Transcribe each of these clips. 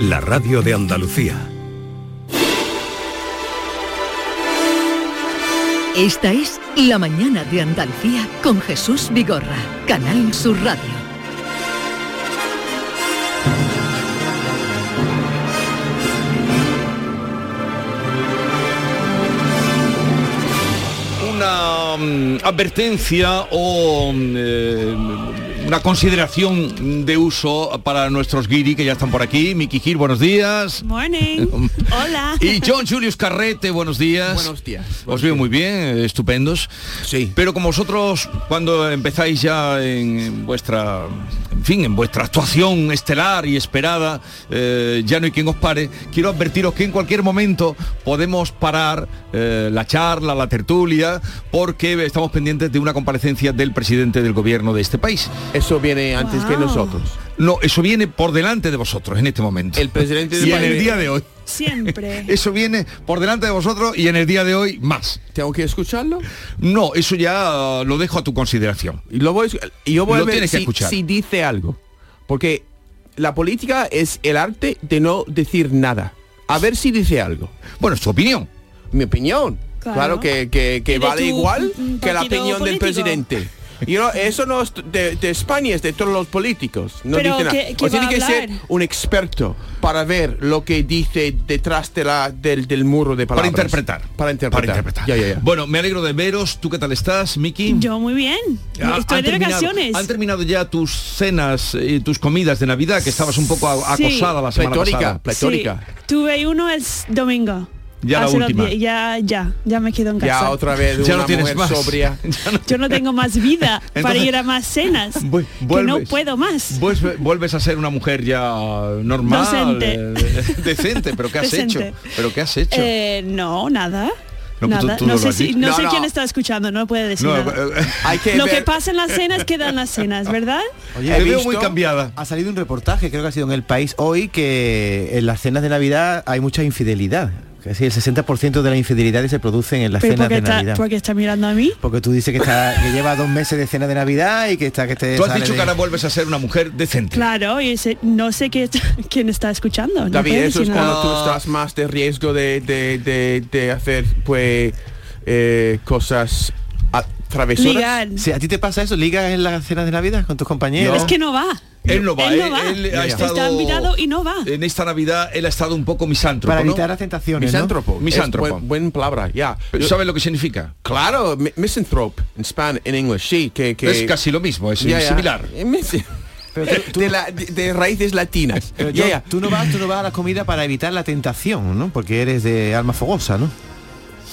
la radio de Andalucía. Esta es La mañana de Andalucía con Jesús Vigorra, Canal Sur Radio. Una mm, advertencia o mm, eh, una consideración de uso para nuestros guiri que ya están por aquí. Miki Gil, buenos días. Morning. Hola. Y John Julius Carrete, buenos días. Buenos días. Os veo muy bien, estupendos. Sí. Pero como vosotros, cuando empezáis ya en vuestra, en fin, en vuestra actuación estelar y esperada, eh, ya no hay quien os pare, quiero advertiros que en cualquier momento podemos parar eh, la charla, la tertulia, porque estamos pendientes de una comparecencia del presidente del gobierno de este país. Eso viene antes que nosotros. No, eso viene por delante de vosotros en este momento. El presidente de y en el día de hoy. Siempre. Eso viene por delante de vosotros y en el día de hoy más. ¿Tengo que escucharlo? No, eso ya uh, lo dejo a tu consideración. Y lo voy, a- y yo voy Lo a ver si, escuchar. si dice algo. Porque la política es el arte de no decir nada. A ver si dice algo. Bueno, es tu opinión. Mi opinión. Claro. Claro, que, que- vale igual mm, que la opinión del presidente. Y no, eso no es de, de España, es de todos los políticos. No Pero dice nada. ¿qué- qué O tiene que ser un experto para ver lo que dice detrás de la, del, del muro de Para palabras. interpretar. Para interpretar. Para interpretar. Ya, ya, ya. Bueno, me alegro de veros. ¿Tú qué tal estás, Miki? Yo muy bien. Ah, Estoy ¿han de terminado- vacaciones. ¿Han terminado ya tus cenas y tus comidas de Navidad? Que estabas un poco Sí. acosada la semana Pletórica, pasada. pletórica. Sí, tuve uno el domingo. Ya la última. Ya, ya, ya me quedo en casa. Ya otra vez Ya una no tienes mujer más. sobria. Ya no- Yo no tengo más vida para ir a más cenas. vu- que no vuelves- puedo más. Vuelves, vuelves a ser una mujer ya normal, Docente. eh, decente, pero ¿qué has Decente. hecho? ¿Pero qué has hecho? Eh, no, nada. No, pues tú- nada. tú no no lo sé, has si, dicho. no No, sé no. quién está escuchando, no puede decir No, nada. eh, Hay que Lo ver- que pasa en las cenas queda en las cenas, ¿verdad? Oye, te he veo visto- muy cambiada. Ha salido un reportaje, creo que ha sido en El País hoy, que en las cenas de Navidad hay mucha infidelidad. Sí, el 60% de las infidelidades se producen en las cenas porque de está, Navidad. porque está mirando a mí. Porque tú dices que, está, que lleva dos meses de cena de Navidad y que está que te Tú has dicho de- que ahora vuelves a ser una mujer decente. Claro, y ese- no sé qué, quién está escuchando. no David, eso es cuando tú estás más de riesgo de, de, de, de hacer pues eh, cosas travesuras. Ligar. Si a ti te pasa eso, ligas en las cenas de Navidad con tus compañeros. Es que no va. Él no va, Él no él- va. él ha Ya, ya. estado... Está invitado y no va. En esta Navidad él ha estado un poco misántropo, para ¿no? evitar las tentaciones. ¿no? Misántropo. Misántropo. Buen, buen palabra, ya. ¿Sabes lo que significa? Claro, mi- misanthrope en Spanish, en English, sí, que, que Es casi lo mismo, es similar. Eh, mis- Pero tú- tú- de, la- de- de raíces latinas. Yo- ya. tú no vas, tú no vas a la comida para evitar la tentación, ¿no? Porque eres de alma fogosa, ¿no?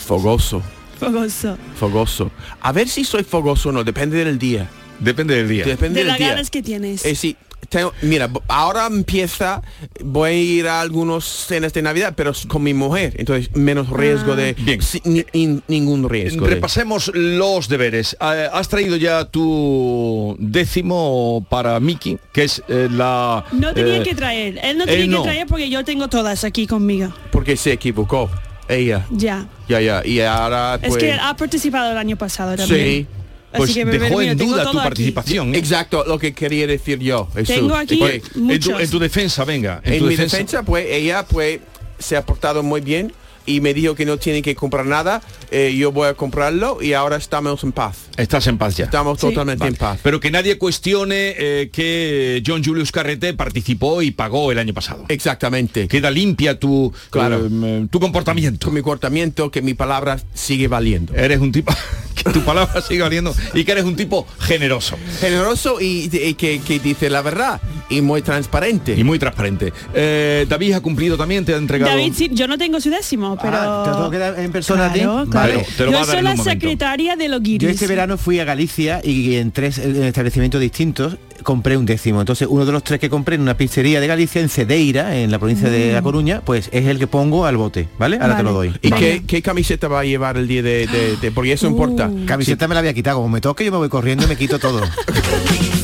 Fogoso, Fogoso. fogoso. A ver si soy fogoso o no, depende del día. Depende del día. Depende De del las día. ganas que tienes. Eh, sí, tengo- mira, ahora empieza, voy a ir a algunos cenas de Navidad, pero con mi mujer, entonces menos riesgo de... Bien. ni- ni- ningún riesgo. de- Repasemos los deberes. Eh, Has traído ya tu décimo para Miki, que es eh, la... No tenía eh, que traer. Él no él tenía no. que traer porque yo tengo todas aquí conmigo. porque se equivocó. Ella. Ya. Ya, ya. Y ahora pues... es que ha participado el año pasado también. Sí. Así Pues que, dejó en tengo duda tu participación. ¿eh? Exacto, lo que quería decir yo. Jesús. Tengo aquí En tu, muchos. en tu defensa, venga. En, en tu mi defensa, pues ella pues se ha portado muy bien y me dijo que no tiene que comprar nada. eh, yo voy a comprarlo y ahora estamos en paz. Estás en paz ya. Estamos Sí. totalmente Vale. en paz. Pero que nadie cuestione eh, que John Julius Carrete participó y pagó el año pasado. Exactamente. Queda limpia tu, Claro. eh, tu comportamiento. Con mi comportamiento, que mi palabra sigue valiendo. Eres un tipo que tu palabra sigue valiendo y que eres un tipo generoso Generoso y, y que, que dice la verdad y muy transparente. y muy transparente. Eh, David ha cumplido también, te ha entregado. David, sí, yo no tengo su décimo, pero... Ah, ¿te lo tengo que dar en persona a ti? Claro, Vale. Te lo yo a dar soy la secretaria de los Yo guiris. este verano fui a Galicia y en tres establecimientos distintos compré un décimo. Entonces uno de los tres que compré en una pizzería de Galicia, en Cedeira, en la provincia de La Coruña, pues es el que pongo al bote, ¿vale? Ahora te lo Mm. Doy. ¿Y Vale. qué, qué camiseta va a llevar el día de, de- de- porque eso importa? Uh. Camiseta me la había quitado, como me toque yo me voy corriendo y me quito todo.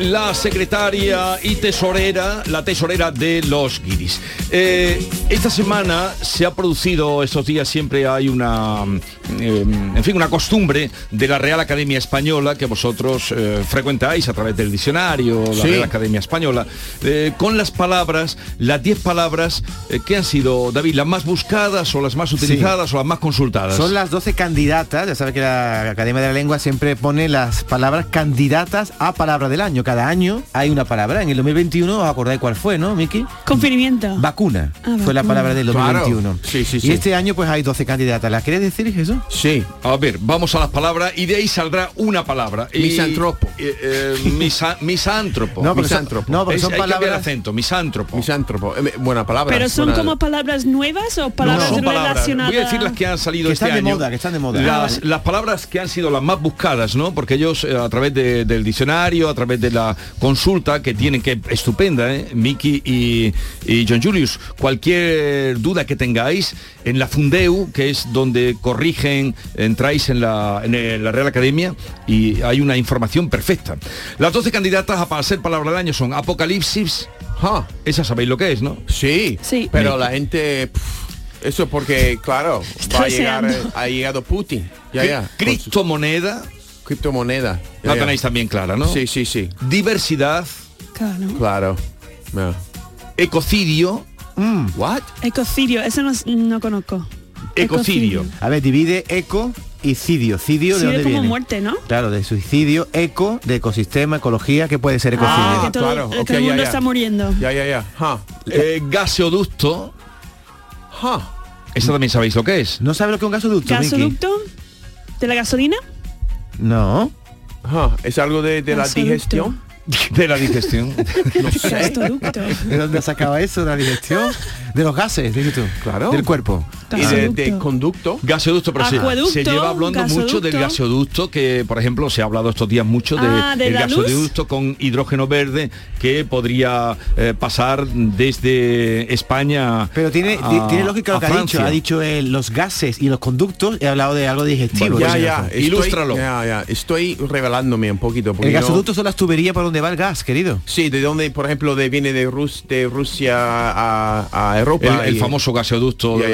la secretaria y tesorera, la tesorera de los guiris. Eh, esta semana se ha producido, estos días siempre hay una, eh, en fin, una costumbre de la Real Academia Española que vosotros eh, frecuentáis a través del diccionario, la Sí. Real Academia Española, eh, con las palabras, las 10 palabras eh, que han sido, David, las más buscadas o las más utilizadas o las más consultadas. Son las 12 candidatas, ya sabe que la Academia de la Lengua siempre pone las palabras candidatas a palabra del año. Cada año hay una palabra. En el 2021, ¿os acordáis cuál fue, no, Miki? Confinamiento. Vacuna. Ah, fue la palabra del Claro. 2021. Sí, sí, Y este año pues hay 12 candidatas. ¿Las quieres decir, Jesús? Sí. A ver, vamos a las palabras y de ahí saldrá una palabra. Y- Misantropo. eh, eh, misa- misántropo. No, Misántropo. no, Es- son hay que el palabras... acento, misántropo. Misántropo. Eh, buena palabra. Pero son buena- como palabras nuevas o No, palabras relacionadas. Voy a decir las que han salido Que este están de moda, que están de moda. Las, Ah, las palabras que han sido las más buscadas, ¿no? Porque ellos eh, a través de- del diccionario, a través de la consulta que tienen, que estupenda, ¿eh? Miki y, y John Julius, cualquier duda que tengáis en la Fundeu, que es donde corrigen, entráis en la, en la Real Academia y hay una información perfecta. Las 12 candidatas a para ser palabra del año son Apocalipsis, Ah, esa sabéis lo que es, ¿no? sí. Sí. Pero la gente... pff, eso porque, claro, va a llegar, eh, ha llegado Putin. Ya, ya. Criptomoneda, criptomoneda. Ya, la ya. tenéis también clara, ¿no? Sí, sí, sí. Diversidad, Claro. Claro. Ya. ecocidio, What? Ecocidio, eso no, no conozco. Ecocidio. A ver, divide eco y cidio. Cidio, ¿de dónde como viene? muerte, ¿no? Claro, de suicidio, eco, de ecosistema, ecología, ¿qué puede ser ecocidio? Ah, Ah, que todo, claro, todo el mundo ya. está muriendo. Ya, ya, ya. Ja. Eh, gaseoducto, Ja. esa también sabéis lo que es. ¿No sabe lo que es un gasoducto? ¿Gasoducto? ¿De la gasolina? No. Ja. ¿Es algo de, de la digestión? De la digestión. No sé. Gasoducto. ¿De dónde sacaba eso? ¿De la digestión? De los gases, dices tú. Claro. Del cuerpo. Y de, Gasoducto. de conducto. Gaseoducto, pero se, Acueducto, se lleva hablando mucho del gasoducto. gaseoducto, que por ejemplo se ha hablado estos días mucho de, Ah, ¿de del luz? gasoducto con hidrógeno verde que podría eh, pasar desde España. Pero tiene, a- tiene lógica lo que ha dicho. Ha dicho él, los gases y los conductos. He hablado de algo digestivo. Bueno, Ya, por ya. ejemplo. Estoy, Ilústralo. Ya, ya. Estoy revelándome un poquito. porque El no- gasoducto son las tuberías por donde va el gas, querido. Sí, de donde, por ejemplo, de, viene de, Rus, de Rusia a, a Europa. El, el y- famoso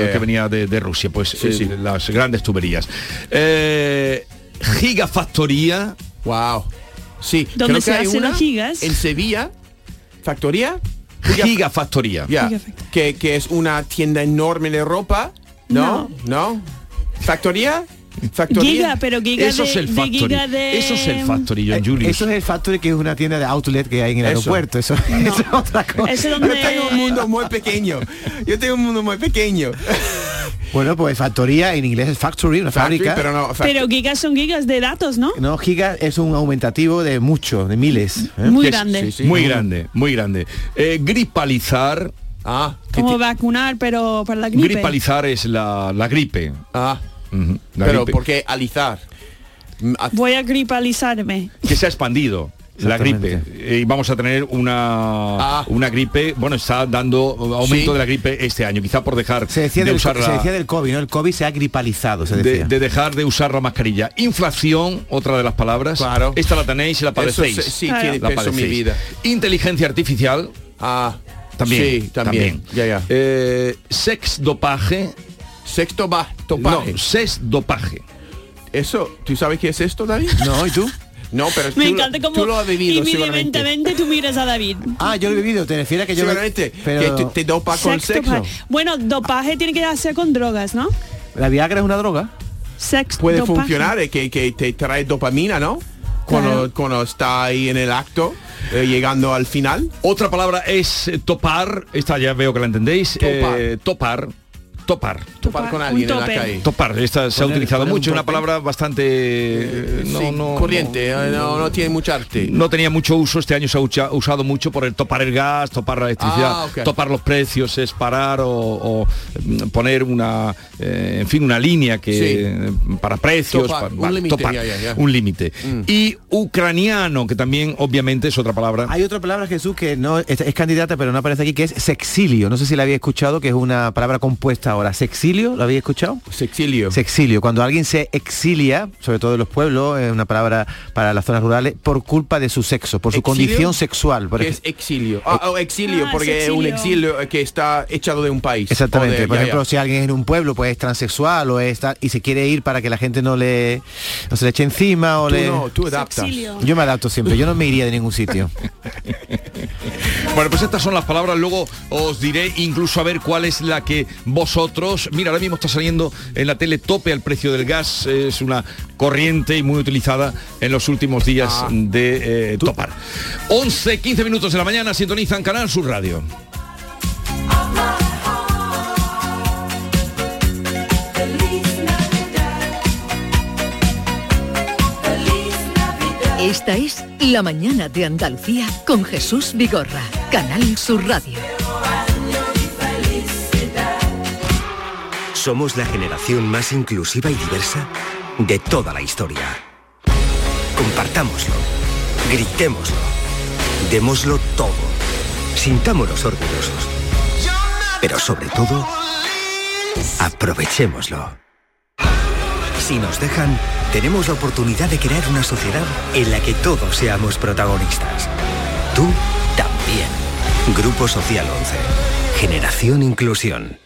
ya. que venía de, de Rusia, pues Sí, eh, sí. las grandes tuberías. Eh, gigafactoría, Wow. Sí. ¿Dónde creo se que hay hacen una las gigas? En Sevilla. ¿Factoría? gigafactoría. Ya. Gigafactoría. Que, que es una tienda enorme de ropa. ¿No? ¿No? ¿Factoría? ¿Factoría? Giga, pero giga Eso de, es el de factory. giga de... Eso es el factory, John Eh, Julius. Eso es el Factory, que es una tienda de outlet que hay en el Eso. aeropuerto. Eso, eso es otra cosa. Eso Yo tengo un mundo muy pequeño. Yo tengo un mundo muy pequeño. Bueno, pues factoría en inglés es factory, una Factory, fábrica. pero no. Pero gigas son gigas de datos, ¿no? No, giga es un aumentativo de mucho, de miles. ¿eh? Muy Que es- grande. sí, sí. Muy grande, muy grande. Eh, gripalizar. Ah, Como vacunar, pero para la gripe. Gripalizar es la, la gripe. ah, Pero gripe. ¿por qué alizar? Mm, Voy a gripalizarme. que se ha expandido la gripe y vamos a tener una Ah. una gripe bueno está dando aumento Sí. de la gripe este año quizá por dejar Se decía, de del, usar se la- decía del COVID, ¿no? El COVID se ha gripalizado, se de, decía. de dejar de usar la mascarilla inflación otra de las palabras Claro. esta la tenéis y la padecéis sí, sí Claro. tiene La peso en mi padecéis. vida. inteligencia artificial Ah, también Sí, también. Ya, ya. Eh, sex dopaje Sexto ba topaje. no sex dopaje Eso, ¿tú sabes qué es esto, David? No, ¿y tú? No, pero Me tú, encanta como tú lo has vivido inmediatamente tú miras a David. Ah, yo lo he vivido, te refieres a que yo... me-. Pero Que te, te dopa con sexo. dopaje. Bueno, dopaje tiene que hacer con drogas, ¿no? la Viagra es una droga. Sex Puede dopaje. funcionar, eh, que, que te trae dopamina, ¿no? Cuando, Claro. cuando está ahí en el acto, eh, llegando al final. otra palabra es topar esta ya veo que la entendéis Topar. Eh, topar topar Topar Topar, con alguien en la calle. Topar, esta se ha utilizado mucho, una palabra bastante eh, no, Sí, no, corriente, eh, no, no tiene mucha arte. no, tenía mucho uso, este año se ha usado mucho por el topar el gas, topar la electricidad, Ah, topar los precios, es parar o, o, mm, poner una, eh, en fin, una línea que para precios, un límite, topar, ya, ya, ya. un límite. Mm. Y ucraniano, que también obviamente es otra palabra. Hay otra palabra, Jesús, que no es, es candidata, pero no aparece aquí, que es sexilio. No sé si la había escuchado, que es una palabra compuesta ahora. Sexilio, ¿lo habéis escuchado? Sexilio. Sexilio, cuando alguien se exilia, sobre todo en los pueblos, es una palabra para las zonas rurales, por culpa de su sexo, por su ¿Exilio? condición sexual. Por ¿Qué es exilio? Ah, oh, exilio, Ah, porque es un exilio que está echado de un país. Exactamente. De- Por ya, ejemplo, ya. si alguien en un pueblo pues es transexual o es tal- y se quiere ir para que la gente no le no se le eche encima o Tú le. no, tú adaptas. Sexilio. Yo me adapto siempre, yo no me iría de ningún sitio. Bueno, pues estas son las palabras, luego os diré incluso a ver cuál es la que vosotros... Mira, ahora mismo está saliendo en la tele tope al precio del gas, es una corriente y muy utilizada en los últimos días Ah. de eh, topar. 11, 15 minutos de la mañana, sintonizan Canal Sur Radio. Esta es La mañana de Andalucía con Jesús Vigorra, Canal Sur Radio. Somos la generación más inclusiva y diversa de toda la historia. Compartámoslo, gritémoslo, démoslo todo, sintámonos orgullosos. Pero sobre todo, aprovechémoslo. Si nos dejan, tenemos la oportunidad de crear una sociedad en la que todos seamos protagonistas. Tú también. Grupo Social 11. Generación Inclusión.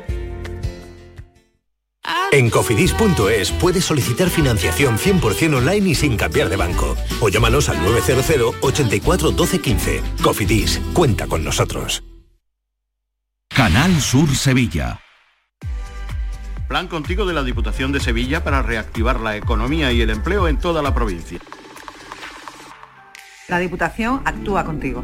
En cofidis.es puedes solicitar financiación 100% online y sin cambiar de banco. O llámanos al 900 84 12 15. Cofidis, cuenta con nosotros. Canal Sur Sevilla. Plan contigo de la Diputación de Sevilla para reactivar la economía y el empleo en toda la provincia. La Diputación actúa contigo.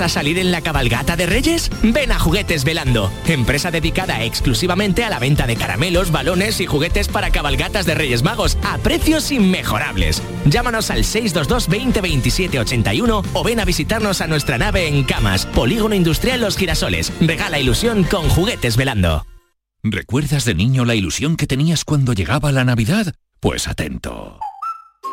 ¿Vas a salir en la cabalgata de Reyes? Ven a Juguetes Velando, empresa dedicada exclusivamente a la venta de caramelos, balones y juguetes para cabalgatas de Reyes Magos a precios inmejorables. Llámanos al 622 20 27 81 o ven a visitarnos a nuestra nave en Camas, Polígono Industrial Los Girasoles. Regala ilusión con Juguetes Velando. ¿Recuerdas de niño la ilusión que tenías cuando llegaba la Navidad? Pues atento.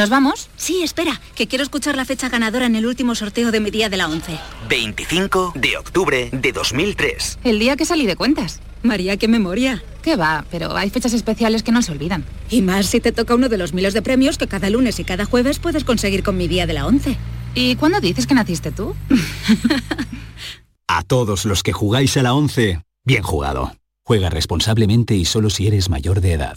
¿Nos vamos? Sí, espera, que quiero escuchar la fecha ganadora en el último sorteo de mi día de la 11. 25 de octubre de 2003. El día que salí de cuentas. María, qué memoria. ¿Qué va? Pero hay fechas especiales que no se olvidan. Y más si te toca uno de los miles de premios que cada lunes y cada jueves puedes conseguir con mi día de la 11. ¿Y cuándo dices que naciste tú? a todos los que jugáis a la 11, bien jugado. Juega responsablemente y solo si eres mayor de edad.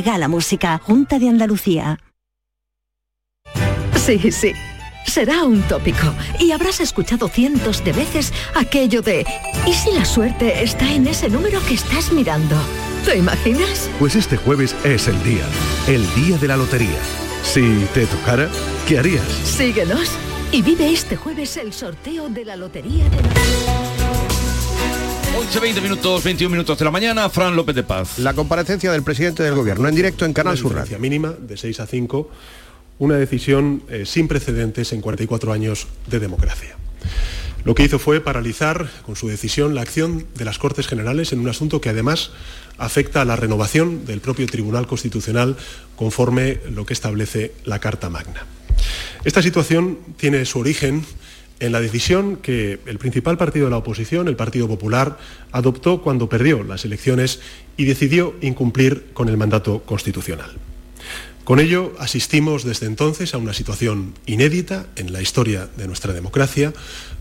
regala música. Junta de Andalucía. Sí, sí. Será un tópico y habrás escuchado cientos de veces aquello de ¿y si la suerte está en ese número que estás mirando? ¿Te imaginas? Pues este jueves es el día, el día de la lotería. Si te tocara, ¿qué harías? Síguenos y vive este jueves el sorteo de la Lotería de Navidad. 11, 20 minutos, 21 minutos de la mañana, Fran López de Paz. La comparecencia del presidente del gobierno en directo en Canal Sur Radio. mínima de 6 a 5, una decisión eh, sin precedentes en 44 años de democracia. Lo que hizo fue paralizar con su decisión la acción de las Cortes Generales en un asunto que además afecta a la renovación del propio Tribunal Constitucional conforme lo que establece la Carta Magna. Esta situación tiene su origen en la decisión que el principal partido de la oposición, el Partido Popular, adoptó cuando perdió las elecciones y decidió incumplir con el mandato constitucional. Con ello asistimos desde entonces a una situación inédita en la historia de nuestra democracia,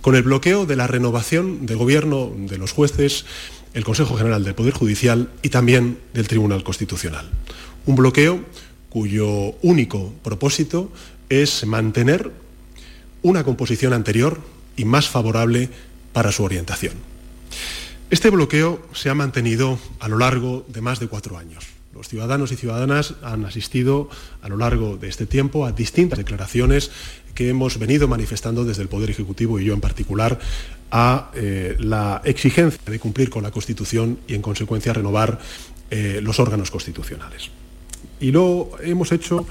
con el bloqueo de la renovación de gobierno de los jueces, el Consejo General del Poder Judicial y también del Tribunal Constitucional. Un bloqueo cuyo único propósito es mantener una composición anterior y más favorable para su orientación. Este bloqueo se ha mantenido a lo largo de más de cuatro años. Los ciudadanos y ciudadanas han asistido a lo largo de este tiempo a distintas declaraciones que hemos venido manifestando desde el Poder Ejecutivo y yo en particular a eh, la exigencia de cumplir con la Constitución y en consecuencia renovar eh, los órganos constitucionales. Y lo hemos hecho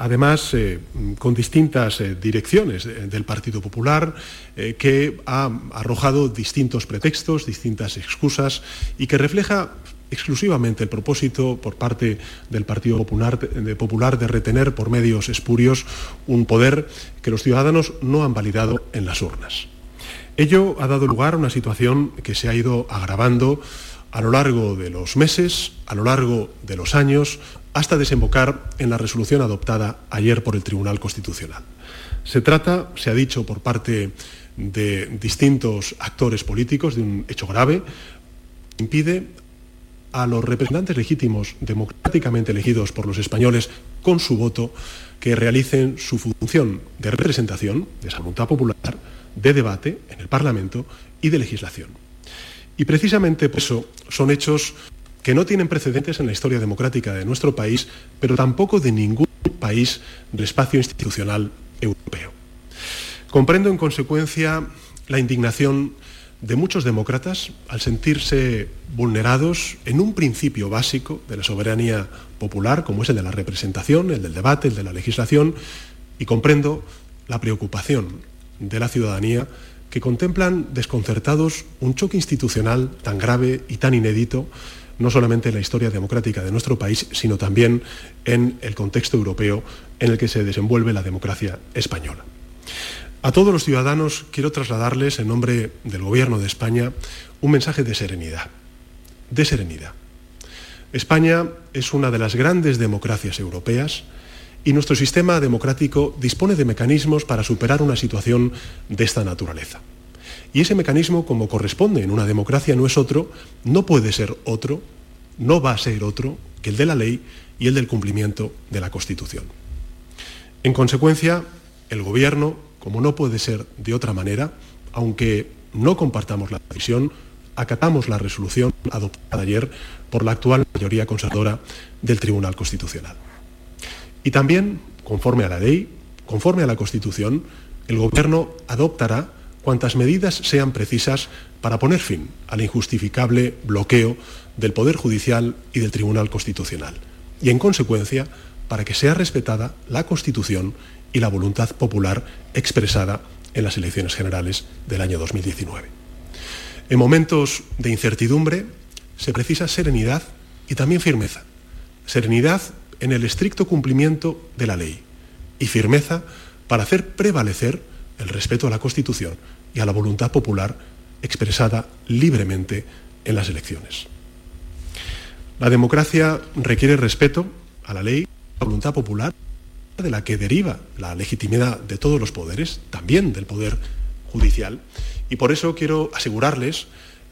además eh, con distintas eh, direcciones del Partido Popular, eh, que ha arrojado distintos pretextos, distintas excusas y que refleja exclusivamente el propósito por parte del Partido Popular de retener por medios espurios un poder que los ciudadanos no han validado en las urnas. Ello ha dado lugar a una situación que se ha ido agravando a lo largo de los meses, a lo largo de los años, hasta desembocar en la resolución adoptada ayer por el Tribunal Constitucional. Se trata, se ha dicho por parte de distintos actores políticos, de un hecho grave, que impide a los representantes legítimos democráticamente elegidos por los españoles con su voto que realicen su función de representación de esa popular, de debate en el Parlamento y de legislación. Y precisamente por eso son hechos que no tienen precedentes en la historia democrática de nuestro país, pero tampoco de ningún país del espacio institucional europeo. Comprendo en consecuencia la indignación de muchos demócratas al sentirse vulnerados en un principio básico de la soberanía popular, como es el de la representación, el del debate, el de la legislación, y comprendo la preocupación de la ciudadanía que contemplan desconcertados un choque institucional tan grave y tan inédito no solamente en la historia democrática de nuestro país, sino también en el contexto europeo en el que se desenvuelve la democracia española. A todos los ciudadanos quiero trasladarles, en nombre del Gobierno de España, un mensaje de serenidad. De serenidad. España es una de las grandes democracias europeas y nuestro sistema democrático dispone de mecanismos para superar una situación de esta naturaleza. Y ese mecanismo, como corresponde en una democracia, no es otro, no puede ser otro, no va a ser otro que el de la ley y el del cumplimiento de la Constitución. En consecuencia, el Gobierno, como no puede ser de otra manera, aunque no compartamos la decisión, acatamos la resolución adoptada ayer por la actual mayoría conservadora del Tribunal Constitucional. Y también, conforme a la ley, conforme a la Constitución, el Gobierno adoptará cuantas medidas sean precisas para poner fin al injustificable bloqueo del Poder Judicial y del Tribunal Constitucional. Y, en consecuencia, para que sea respetada la Constitución y la voluntad popular expresada en las elecciones generales del año 2019. En momentos de incertidumbre se precisa serenidad y también firmeza. Serenidad en el estricto cumplimiento de la ley y firmeza para hacer prevalecer el respeto a la Constitución y a la voluntad popular expresada libremente en las elecciones. La democracia requiere respeto a la ley, a la voluntad popular, de la que deriva la legitimidad de todos los poderes, también del poder judicial, y por eso quiero asegurarles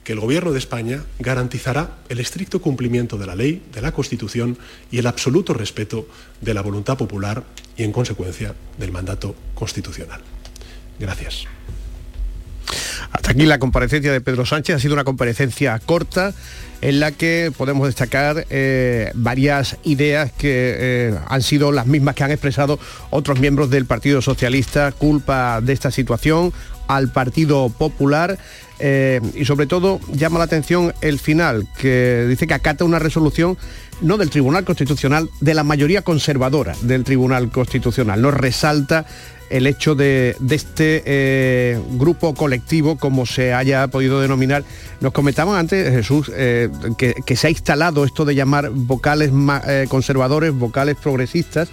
que el Gobierno de España garantizará el estricto cumplimiento de la ley, de la Constitución y el absoluto respeto de la voluntad popular y, en consecuencia, del mandato constitucional. Gracias. Hasta aquí la comparecencia de Pedro Sánchez. Ha sido una comparecencia corta en la que podemos destacar eh, varias ideas que eh, han sido las mismas que han expresado otros miembros del Partido Socialista, culpa de esta situación al Partido Popular eh, y sobre todo llama la atención el final, que dice que acata una resolución no del Tribunal Constitucional, de la mayoría conservadora del Tribunal Constitucional. Nos resalta el hecho de, este eh, grupo colectivo, como se haya podido denominar. Nos comentaban antes, Jesús, eh, que, se ha instalado esto de llamar vocales eh, conservadores, vocales progresistas.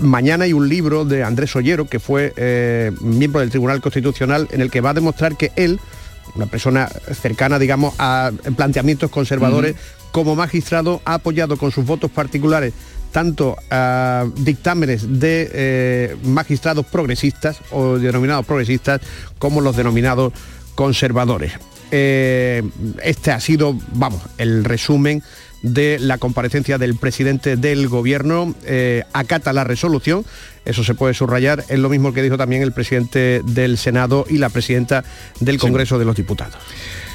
mañana hay un libro de Andrés Ollero, que fue miembro del Tribunal Constitucional, en el que va a demostrar que él, una persona cercana, digamos, a planteamientos conservadores, como magistrado, ha apoyado con sus votos particulares tanto a dictámenes de eh, magistrados progresistas o denominados progresistas como los denominados conservadores. Eh, este ha sido, vamos, el resumen de la comparecencia del presidente del gobierno. Eh, acata la resolución, eso se puede subrayar, es lo mismo que dijo también el presidente del Senado y la presidenta del Congreso de los Diputados.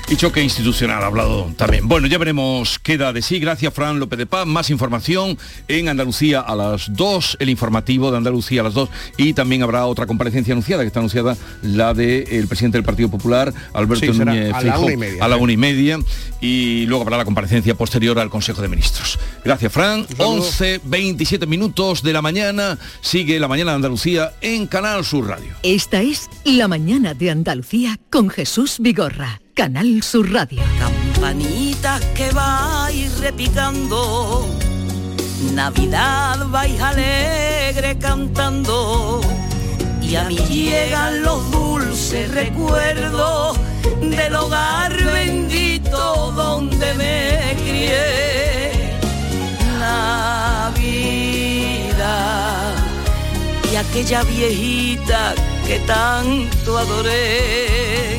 Y choque institucional ha hablado también. Bueno, ya veremos qué da de sí. Gracias, Fran López de Paz. Más información en Andalucía a las 2, el informativo de Andalucía a las 2. Y también habrá otra comparecencia anunciada, que está anunciada la del presidente del Partido Popular, Alberto Núñez a la una y media. A la una y media. Y luego habrá la comparecencia posterior al Consejo de Ministros. Gracias, Fran. 11, 27 minutos de la mañana. Sigue la mañana de Andalucía en Canal Sur Radio. Esta es La Mañana de Andalucía con Jesús Vigorra. Canal Sur Radio. Campanitas que vais repicando, Navidad vais alegre cantando, y a mí llegan los dulces recuerdos del hogar bendito donde me crié. Navidad y aquella viejita que tanto adoré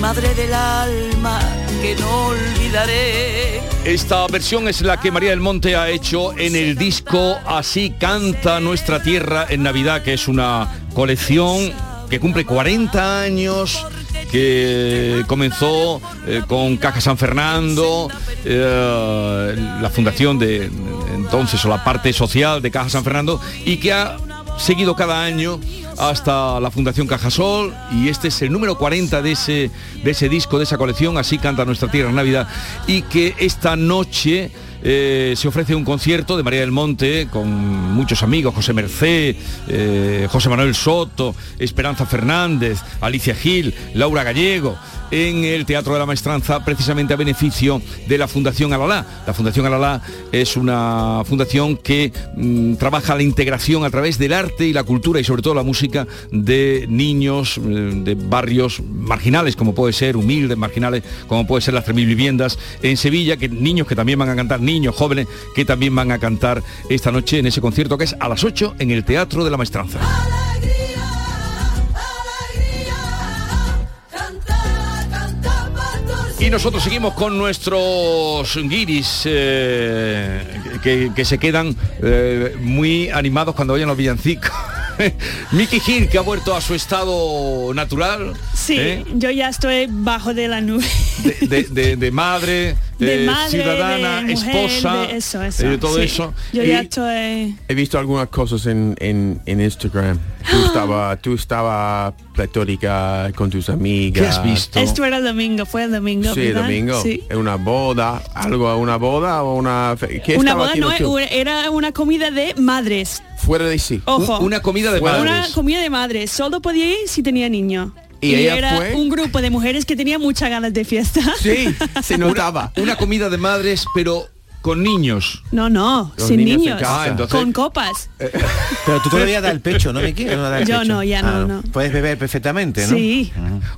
madre del alma que no olvidaré. Esta versión es la que María del Monte ha hecho en el disco Así canta nuestra tierra en Navidad, que es una colección que cumple 40 años que comenzó eh, con Caja San Fernando, eh, la fundación de entonces o la parte social de Caja San Fernando y que ha seguido cada año hasta la Fundación Cajasol y este es el número 40 de ese, de ese disco, de esa colección, así canta nuestra tierra Navidad y que esta noche eh, se ofrece un concierto de María del Monte con muchos amigos, José Mercé, eh, José Manuel Soto, Esperanza Fernández, Alicia Gil, Laura Gallego, en el Teatro de la Maestranza, precisamente a beneficio de la Fundación Alalá. La Fundación Alalá es una fundación que mm, trabaja la integración a través del arte y la cultura y sobre todo la música de niños eh, de barrios marginales, como puede ser humildes, marginales, como puede ser las 3.000 viviendas en Sevilla, que niños que también van a cantar, niños jóvenes que también van a cantar esta noche en ese concierto que es a las 8 en el Teatro de la Maestranza. Y nosotros seguimos con nuestros guiris eh, que, se quedan eh, muy animados cuando oyen los villancicos. Mickey Gil, que ha vuelto a su estado natural. Sí, ¿eh? yo ya estoy bajo de la nube. de, de- de- de madre, De eh, madre, ciudadana, de mujer, esposa, de eso, eso, eh, todo sí. eso. Yo ya estoy... He visto algunas cosas en, en, en Instagram. Tú estaba, tú estaba pletórica con tus amigas. Esto era el domingo, fue el domingo. Sí, ¿verdad? domingo. Sí. ¿En una boda? ¿Algo? ¿Una boda o una... fe- ¿Qué Una boda no, tú? era una comida de madres. Fuera de sí. Ojo. Una comida de Una madres. comida de madres. Solo podía ir si tenía niño. ¿Y ella era fue? un grupo de mujeres que tenía muchas ganas de fiesta. Sí, se notaba. Una comida de madres, pero con niños. No, no, Los sin niños en niños. casa. Ah, entonces- Con copas. Pero tú todavía das el pecho, ¿no, Miki? ¿No das el Yo pecho? no, ya no, no. Puedes beber perfectamente, ¿no? Sí.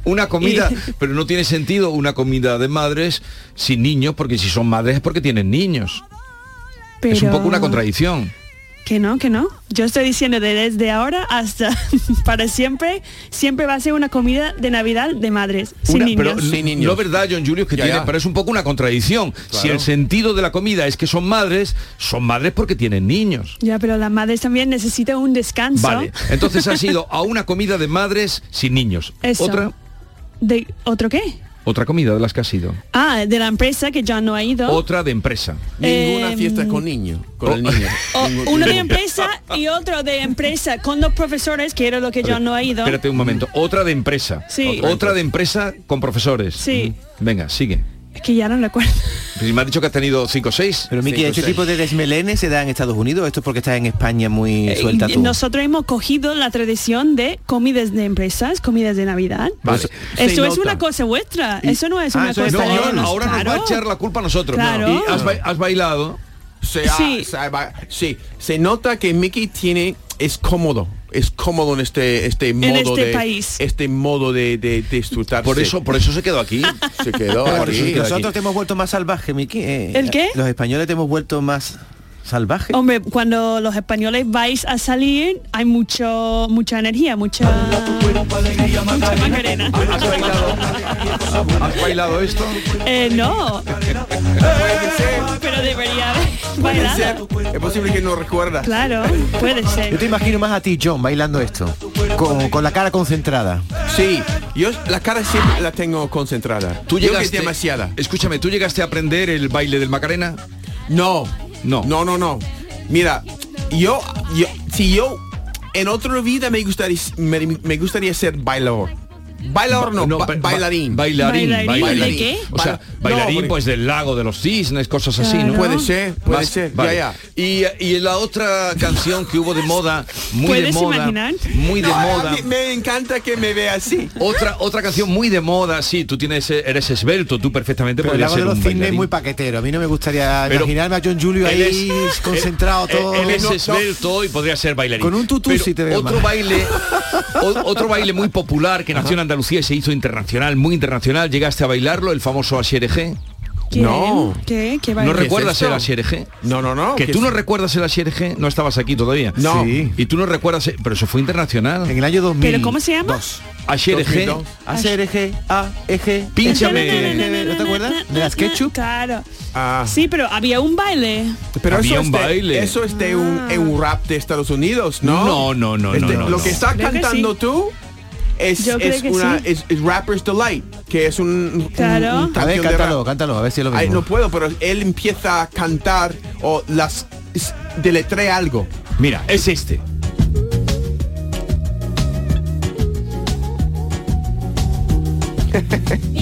Una comida, pero no tiene sentido una comida de madres sin niños, porque si son madres es porque tienen niños. Pero... Es un poco una contradicción. Que no, que no. Yo estoy diciendo de desde ahora hasta para siempre, siempre va a ser una comida de Navidad de madres, sin Una- niños. pero no verdad, John Julius, que Ya, tiene, ya. pero es un poco una contradicción. Si el sentido de la comida es que son madres, son madres porque tienen niños. Ya, pero las madres también necesitan un descanso. Vale, entonces has ido a una comida de madres sin niños. Eso. Otra, ¿De otro qué? Otra comida de las que has ido. Ah, de la empresa que ya no ha ido. Otra de empresa. Ninguna Em, fiesta con niño. Con el niño. O Ningún- uno de empresa y otro de empresa con los profesores, que era lo que yo no ha ido. Espérate un momento. Otra de empresa. Sí. Otra de empresa con profesores. Sí. Venga, sigue. Es que ya no recuerdo. Pues me has dicho que has tenido 5 o 6. Pero Miki, ¿este tipo de desmelenes se da en Estados Unidos? ¿Esto es porque estás en España muy Eh, suelta y tú? Nosotros hemos cogido la tradición de comidas de empresas, comidas de Navidad. Vale. Eso es una cosa vuestra. Eso no es Ah, una eso es- cosa no, ahora, ahora nos va a claro. echar la culpa a nosotros. Claro. ¿Y has, ba- has bailado? Se, ha- Sí. se ha- sí, se nota que Mickey tiene es cómodo, es cómodo en este este modo este de país. este modo de, de, de disfrutarse. Por eso, por eso se quedó aquí. se quedó aquí. nosotros te hemos vuelto más salvajes, Miki. eh, ¿El qué? Los españoles te hemos vuelto más salvajes. Hombre, cuando los españoles vais a salir, hay mucho mucha energía, mucha, mucha macarena. ¿Has bailado, ¿Has bailado esto? Eh, no. Pero debería haber bailado. Es posible que no recuerda. Claro, puede Yo ser. te imagino más a ti, John, bailando esto. Con, con la cara concentrada. Sí, yo la cara siempre la tengo concentrada. Tú Yo que llegaste, demasiada. Escúchame, ¿tú llegaste a aprender el baile del Macarena? No, No. no, no, no. Mira, yo, yo si yo en otra vida me gustaría me, me gustaría ser bailador. Bailador no, ba- ba- bailarín. Bailarín, ¿Bailarín? bailarín. ¿De qué? O sea, Ba- bailarín no, pues del lago de los cisnes, cosas así, ¿no? Puede ser, puede Más- ser. vale. Ya, ya. Y, y la otra canción que hubo de moda, muy de ¿Puedes moda, imaginar? muy de No, moda. me, me encanta que me vea así. Otra otra canción muy de moda, sí, tú tienes eres esbelto, tú perfectamente Pero el podrías lago de los cisnes es muy paquetero. A mí no me gustaría Pero imaginarme a John Julio ahí es- concentrado él- todo. Él es esbelto y podría ser bailarín. Con un tutú Pero sí te veo Otro baile, o- otro baile muy popular que nació en Andalucía se hizo internacional, muy internacional. Llegaste a bailarlo, el famoso Asierege. ¿Quién? No. ¿Qué? ¿Qué ¿No? ¿Qué es recuerdas esto? el Asierege? No, no, no. Que ¿qué tú es- no recuerdas el Asierege, no estabas aquí todavía. No. Sí. Y tú no recuerdas, pero eso fue internacional. En el año 2000. ¿Pero cómo se llama? Asierege. 2002. ACRG, A, EG. Pínchame. ¿No te acuerdas? De las ketchup. Claro. Ah, Sí, pero había un baile. pero Había eso un es de- baile. Eso es de un, Ah. un rap de Estados Unidos, ¿no? No, no, no, Este, no, no, Lo no. que estás cantando sí. tú es, es una sí. es, es Rapper's Delight, que es un, un- Claro. un A ver, cántalo, cántalo, a ver si es lo mismo. Ay, no puedo, pero él empieza a cantar o las es- deletrea algo. Mira, es este.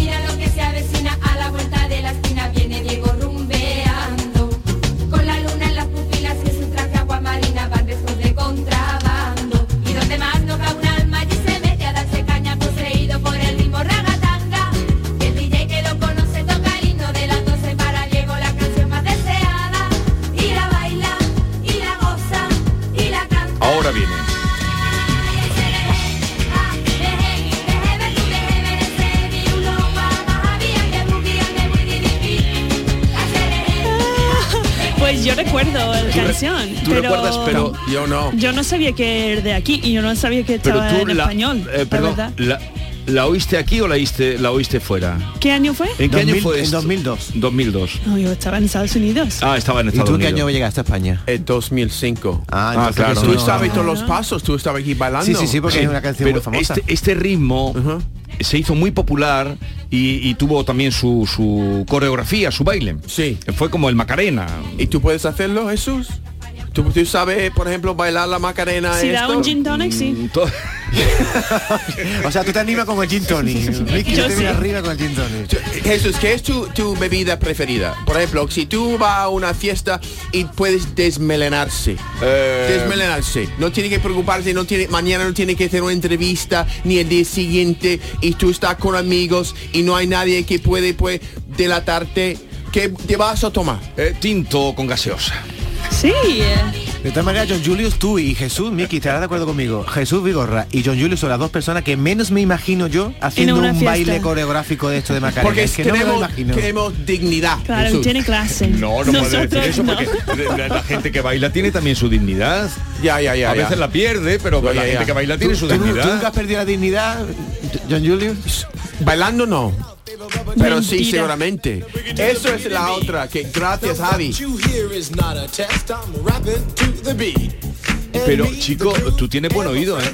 recuerdo la canción. tú pero recuerdas, pero- Yo no. Yo no sabía que era de aquí y yo no sabía que Pero estaba tú en la, español. eh, la perdón, verdad. la, ¿la oíste aquí o la oíste, la oíste fuera? ¿Qué año fue? ¿En qué año 2000, fue en esto? 2002. 2002. No, yo estaba en Estados Unidos. Ah, estaba en ¿Y Estados tú en qué año llegaste a España? En 2005. Ah, Ah, claro. Tú no- sabes todos los pasos, tú estabas aquí bailando. Sí, sí, sí, porque Sí, es una canción pero muy famosa. Este, este ritmo. Se hizo muy popular y, y tuvo también su, su coreografía, su baile. Sí. Fue como el Macarena. ¿Y tú puedes hacerlo, Jesús? ¿Tú, tú sabes, por ejemplo, bailar la Macarena? Si da un gin tonic, sí. O sea, tú te animas con el gin tonic. Ricky, Yo yo te sí. viene arriba con el gin tonic. Jesús, ¿qué es tu, tu bebida preferida? Por ejemplo, si tú vas a una fiesta y puedes desmelenarse. Eh. Desmelenarse. No tiene que preocuparse, no tiene, mañana no tiene que hacer una entrevista, ni el día siguiente, y tú estás con amigos y no hay nadie que puede pues, delatarte. ¿Qué te vas a tomar? Eh, tinto con gaseosa. Sí. De todas maneras, John Julius, tú y Jesús, Miki, estarás de acuerdo conmigo. Jesús Vigorra y John Julius son las dos personas que menos me imagino yo haciendo un fiesta. baile coreográfico de esto de Macarena. Porque es que no me lo tenemos, imagino. tenemos dignidad. Claro, Jesús. tiene clase. No, no puede decir eso no. porque la, la gente que baila tiene también su dignidad. Ya, ya, ya. a ya. veces la pierde, pero Ya, la ya, gente ya. que baila tiene ¿Tú, su tú- tú dignidad. nunca has perdido la dignidad, John Julius? Bailando no. Pero sí, Mentira. seguramente. Eso es la otra. Que gracias, Javi. Pero chico, tú tienes buen oído, ¿eh?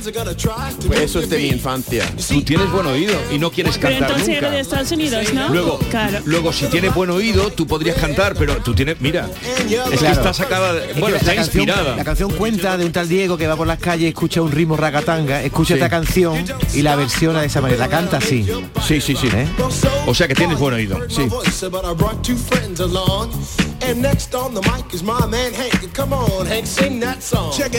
Pues eso es de mi infancia. Tú tienes buen oído y no quieres Pero cantar entonces nunca. de Estados Unidos, ¿no? Luego, Claro. luego si tienes buen oído, tú podrías cantar, pero tú tienes, mira, es que está sacada, de- Es que bueno, está canción- inspirada. La canción cuenta de un tal Diego que va por las calles, escucha un ritmo ragatanga, escucha Sí. esta canción y la versiona de esa manera, la canta así. Sí, sí, sí. ¿Eh? O sea que tienes buen oído. Sí.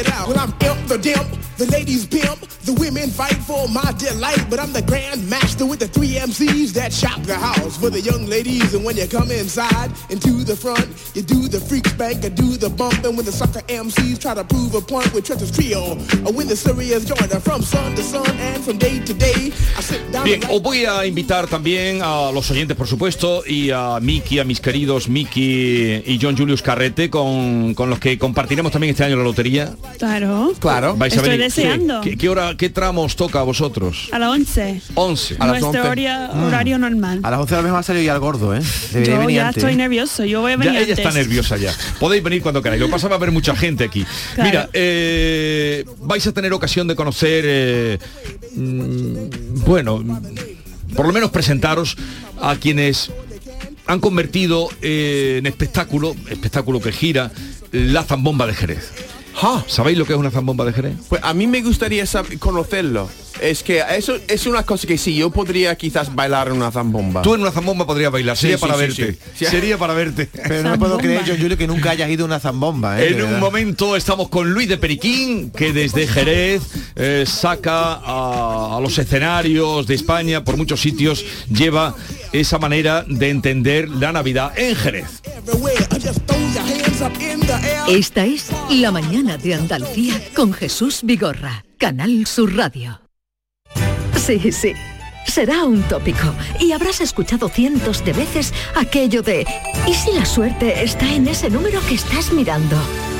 it out. Well, I'm imp the dimp. The ladies pimp, the women fight for my delight. But I'm the grand master with the three MCs that shop the house for the young ladies. And when you come inside and to the front, you do the freak spank and do the bump. And when the sucker MCs try to prove a point with Trent's trio, or when the serious joiner from sun to sun and from day to day, I sit down. Bien, os voy a invitar también a los oyentes, por supuesto, y a Miki, a mis queridos Miki y John Julius Carrete, con, con los que compartiremos también este año la lotería. Claro. Claro. Vais a venir. Deseando. ¿Qué, qué hora, qué tramo os toca a vosotros? A las 11. 11. A las Nuestro 11. horario, horario normal. A las 11 a lo mejor va a salir ya el gordo, ¿eh? Debería Yo venir ya antes. estoy nervioso. Yo voy a venir Ya ella antes. está nerviosa ya. Podéis venir cuando queráis. Lo que pasa va a haber mucha gente aquí. Claro. Mira, eh, vais a tener ocasión de conocer, eh, mm, bueno, por lo menos presentaros a quienes han convertido eh, en espectáculo, espectáculo que gira, la zambomba de Jerez. ¿Sabéis lo que es una zambomba de Jerez? Pues a mí me gustaría conocerlo. Es que eso es una cosa que sí, yo podría quizás bailar en una zambomba. Tú en una zambomba podrías bailar, sería Sí, para sí, verte. sí. Sí. Sería para verte. Pero no puedo creer, John Julio, que nunca hayas ido a una zambomba, ¿eh? En un momento estamos con Luis de Periquín, que desde Jerez eh, saca a, a los escenarios de España, por muchos sitios, lleva esa manera de entender la Navidad en Jerez. Esta es La Mañana de Andalucía con Jesús Vigorra, Canal Sur Radio. Sí, sí. Será un tópico y habrás escuchado cientos de veces aquello de ¿y si la suerte está en ese número que estás mirando?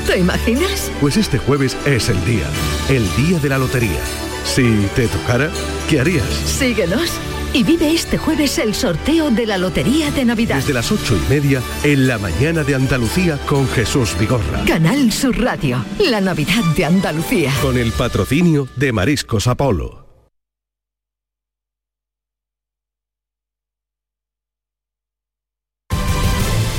¿Te imaginas? Pues este jueves es el día, el día de la lotería. Si te tocara, ¿qué harías? Síguenos y vive este jueves el sorteo de la Lotería de Navidad. Desde las ocho y media en la mañana de Andalucía con Jesús Vigorra. Canal Sur Radio, la Navidad de Andalucía. Con el patrocinio de Mariscos Apolo.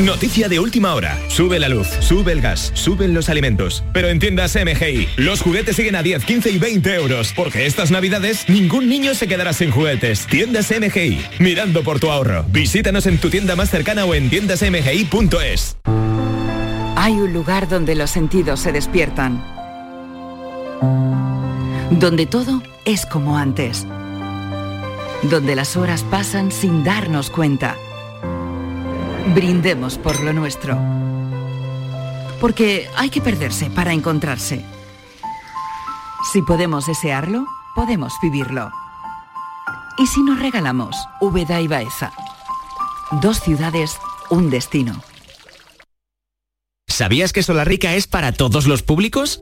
Noticia de última hora. Sube la luz, sube el gas, suben los alimentos. Pero en tiendas MGI, los juguetes siguen a 10, 15 y 20 euros. Porque estas navidades, ningún niño se quedará sin juguetes. Tiendas MGI, mirando por tu ahorro. Visítanos en tu tienda más cercana o en tiendasmgi.es. Hay un lugar donde los sentidos se despiertan. Donde todo es como antes. Donde las horas pasan sin darnos cuenta. Brindemos por lo nuestro. Porque hay que perderse para encontrarse. Si podemos desearlo, podemos vivirlo. ¿Y si nos regalamos Úbeda y Baeza? Dos ciudades, un destino. ¿Sabías que Solarrica es para todos los públicos?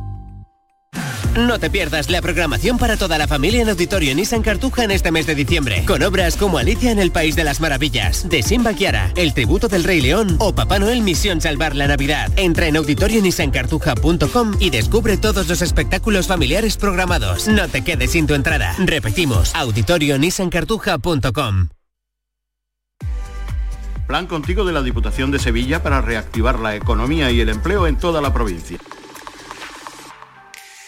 No te pierdas la programación para toda la familia en Auditorio Nissan Cartuja en este mes de diciembre, con obras como Alicia en el País de las Maravillas, de Simba Kiara, El Tributo del Rey León o Papá Noel Misión Salvar la Navidad. Entra en auditorionissancartuja.com y descubre todos los espectáculos familiares programados. No te quedes sin tu entrada. Repetimos, auditorionissancartuja.com. Plan contigo de la Diputación de Sevilla para reactivar la economía y el empleo en toda la provincia.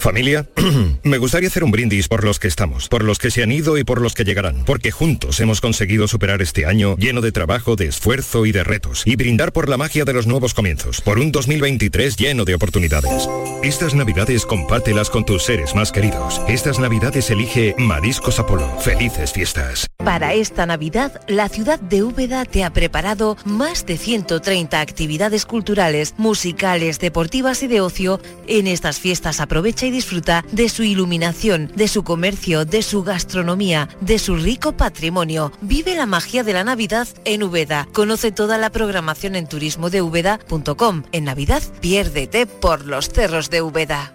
Familia, me gustaría hacer un brindis por los que estamos, por los que se han ido y por los que llegarán, porque juntos hemos conseguido superar este año lleno de trabajo, de esfuerzo y de retos, y brindar por la magia de los nuevos comienzos, por un 2023 lleno de oportunidades. Estas navidades compártelas con tus seres más queridos. Estas navidades elige Mariscos Apolo. Felices fiestas. Para esta Navidad, la ciudad de Úbeda te ha preparado más de 130 actividades culturales, musicales, deportivas y de ocio. En estas fiestas aprovecha y disfruta de su iluminación, de su comercio, de su gastronomía, de su rico patrimonio. Vive la magia de la Navidad en Úbeda. Conoce toda la programación en turismodeúbeda.com. En Navidad, piérdete por los cerros de Úbeda.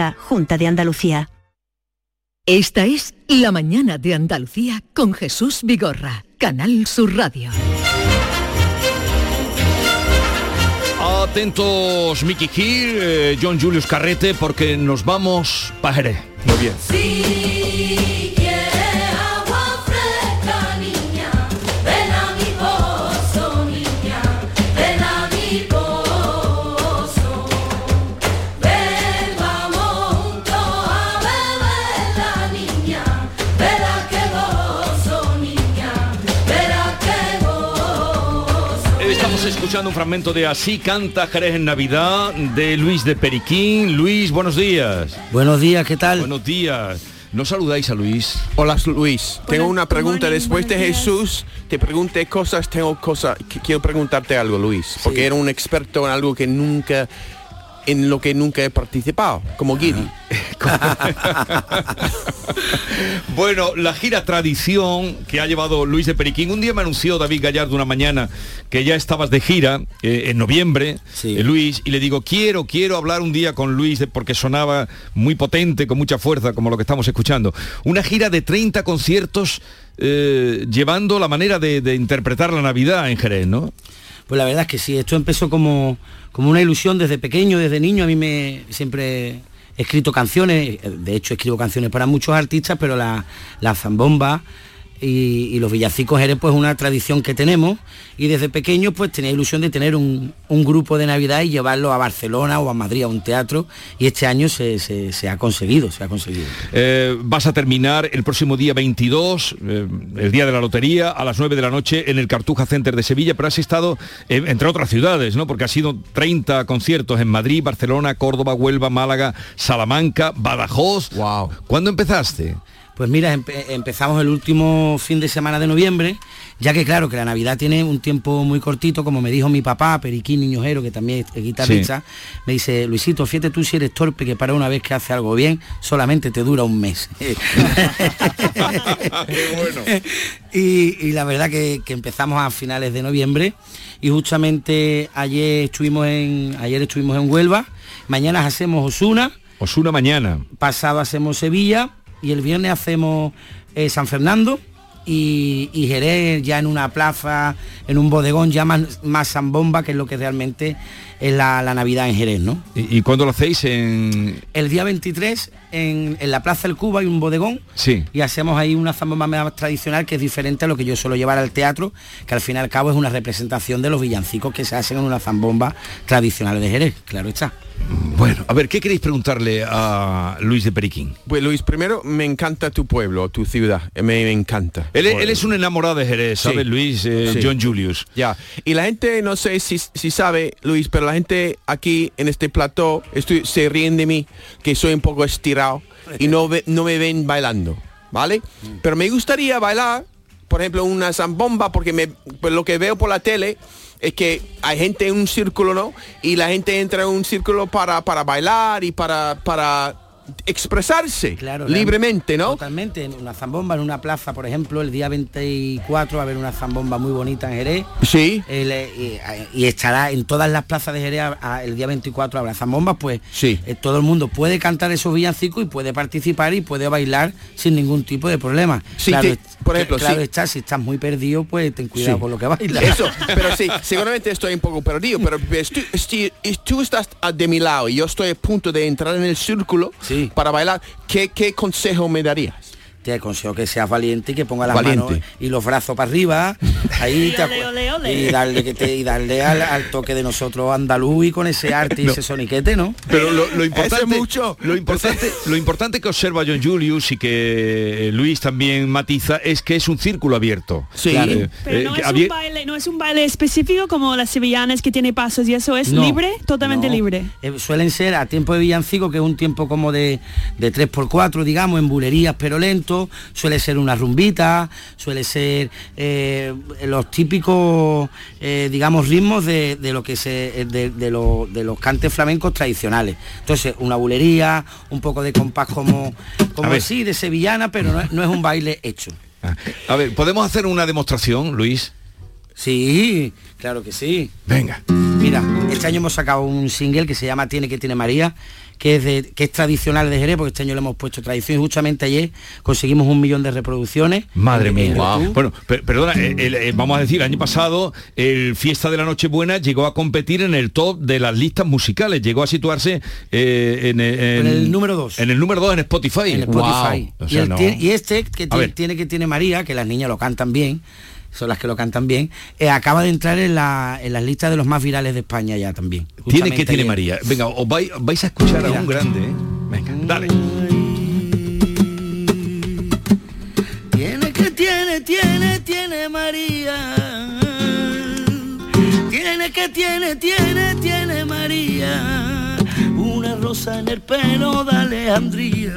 Junta de Andalucía. Esta es La mañana de Andalucía con Jesús Vigorra, Canal Sur Radio. Atentos Mickey Hill, eh, John Julius Carrete, porque nos vamos para Jerez. Muy bien. Si escuchando un fragmento de Así canta Jerez en Navidad de Luis de Periquín. Luis, buenos días. Buenos días, ¿qué tal? Buenos días. ¿No saludáis a Luis? Hola Luis, tengo una pregunta. morning, Después de. Jesús, te pregunté cosas, tengo cosas, qu- quiero preguntarte algo Luis, porque era un experto en algo que nunca, en lo que nunca he participado, como Giri. Bueno, la gira Tradición que ha llevado Luis de Periquín. Un día me anunció David Gallardo una mañana que ya estabas de gira eh, en noviembre, eh, Luis, y le digo, quiero, quiero hablar un día con Luis de- porque sonaba muy potente, con mucha fuerza, como lo que estamos escuchando. Una gira de 30 conciertos eh, llevando la manera de, de interpretar la Navidad en Jerez, ¿no? Pues la verdad es que sí, esto empezó como, como una ilusión desde pequeño, desde niño. A mí me siempre he escrito canciones, eh, de hecho escribo canciones para muchos artistas, pero la, la zambomba y, y los villacicos eres pues una tradición que tenemos y desde pequeño pues tenía ilusión de tener un, un grupo de Navidad y llevarlo a Barcelona o a Madrid a un teatro y este año se, se- se ha conseguido, se ha conseguido. Eh, vas a terminar el próximo día 22, eh, el día de la lotería, a las 9 de la noche en el Cartuja Center de Sevilla, pero has estado eh, entre otras ciudades, ¿no? Porque ha sido 30 conciertos en Madrid, Barcelona, Córdoba, Huelva, Málaga, Salamanca, Badajoz. Wow. ¿Cuándo empezaste? Pues mira, empe- empezamos el último fin de semana de noviembre, ya que claro que la Navidad tiene un tiempo muy cortito, como me dijo mi papá, Periquín Niñojero, que también es guitarrista, me dice, Luisito, fíjate tú si eres torpe, que para una vez que hace algo bien, solamente te dura un mes. y, y la verdad que, que empezamos a finales de noviembre y justamente ayer estuvimos en ayer estuvimos en Huelva, mañana hacemos Osuna, Osuna mañana. pasado hacemos Sevilla y el viernes hacemos eh, San Fernando y, y Jerez ya en una plaza, en un bodegón ya más, más zambomba, que es lo que realmente es la, la Navidad en Jerez, ¿no? ¿Y, y cuándo lo hacéis en...? El día 23 en, en la Plaza del Cuba hay un bodegón Sí. y hacemos ahí una zambomba más tradicional que es diferente a lo que yo suelo llevar al teatro, que al fin y al cabo es una representación de los villancicos que se hacen en una zambomba tradicional de Jerez, claro está. Bueno, a ver, ¿qué queréis preguntarle a Luis de Periquín? Pues Luis, primero me encanta tu pueblo, tu ciudad, me, me encanta. Él, él es un enamorado de Jerez, Sí. ¿sabes, Luis? Eh, Sí. John Julius. Ya, y la gente, no sé si, si sabe, Luis, pero la gente aquí en este plató estoy, se ríen de mí, que soy un poco estirado y no, ve- no me ven bailando, ¿vale? Pero me gustaría bailar, por ejemplo, una zambomba, porque me, pues lo que veo por la tele es que hay gente en un círculo, ¿no? Y la gente entra en un círculo para, para bailar y para, para expresarse Claro, libremente, ¿no? Totalmente, en una zambomba, en una plaza, por ejemplo, el día 24 va a haber una zambomba muy bonita en Jerez. Sí. El, eh, y, y estará en todas las plazas de Jerez a- a- el día 24 habrá zambombas, pues Sí. eh, todo el mundo puede cantar esos villancicos y puede participar y puede bailar sin ningún tipo de problema. Sí, claro, te- por ejemplo, claro sí. está, si estás muy perdido, pues ten cuidado Sí. con lo que bailas. Eso, pero sí, seguramente estoy un poco perdido, pero estoy- tú estás a- de mi lado y yo estoy a punto de entrar en el círculo para bailar. ¿Qué, consejo me darías? Te aconsejo que seas valiente y que ponga las Valiente. manos y los brazos para arriba ahí te acu- ole, ole. y darle que te y darle al, al toque de nosotros andaluz y con ese arte y No. ese soniquete, ¿no? Pero lo, lo importante, mucho. lo importante, lo importante que observa John Julius y que eh, Luis también matiza es que es un círculo abierto. Claro. Eh, Pero eh, no es, un baile, no es un baile específico como las sevillanas que tiene pasos y eso es No, libre, totalmente no. libre. Eh, suelen ser a tiempo de villancico, que es un tiempo como de, de 3x4, digamos, en bulerías pero lento, suele ser una rumbita, suele ser eh, los típicos, eh, digamos, ritmos de, de lo que se eh, de, de lo- de los cantes flamencos tradicionales. Entonces, una bulería, un poco de compás como, como así, de sevillana, pero no no es un baile hecho. A ver, ¿podemos hacer una demostración, Luis? Sí, claro que sí. Venga. Mira, este año hemos sacado un single que se llama Tiene que tiene María, que es, de, que es tradicional de Jerez, porque este año le hemos puesto tradición y justamente ayer conseguimos un millón de reproducciones. Madre en- mía. Bueno, per- perdona, eh, el- eh, vamos a decir, el año pasado el Fiesta de la Nochebuena llegó a competir en el top de las listas musicales, llegó a situarse eh, en, En el número 2. En el número 2 en Spotify. en Spotify. Wow. O y, sea, el no- tie- y este que tiene, ver. tiene que tiene María, que las niñas lo cantan bien, son las que lo cantan bien, eh, acaba de entrar en, la, en las listas de los más virales de España ya también. Tiene que tiene ayer. María. Venga, os vais, vais a escuchar a un grande. ¿eh? Venga, dale. Tiene que tiene, tiene, tiene María. Tiene que tiene, tiene, tiene María. Una rosa en el pelo de Alejandría.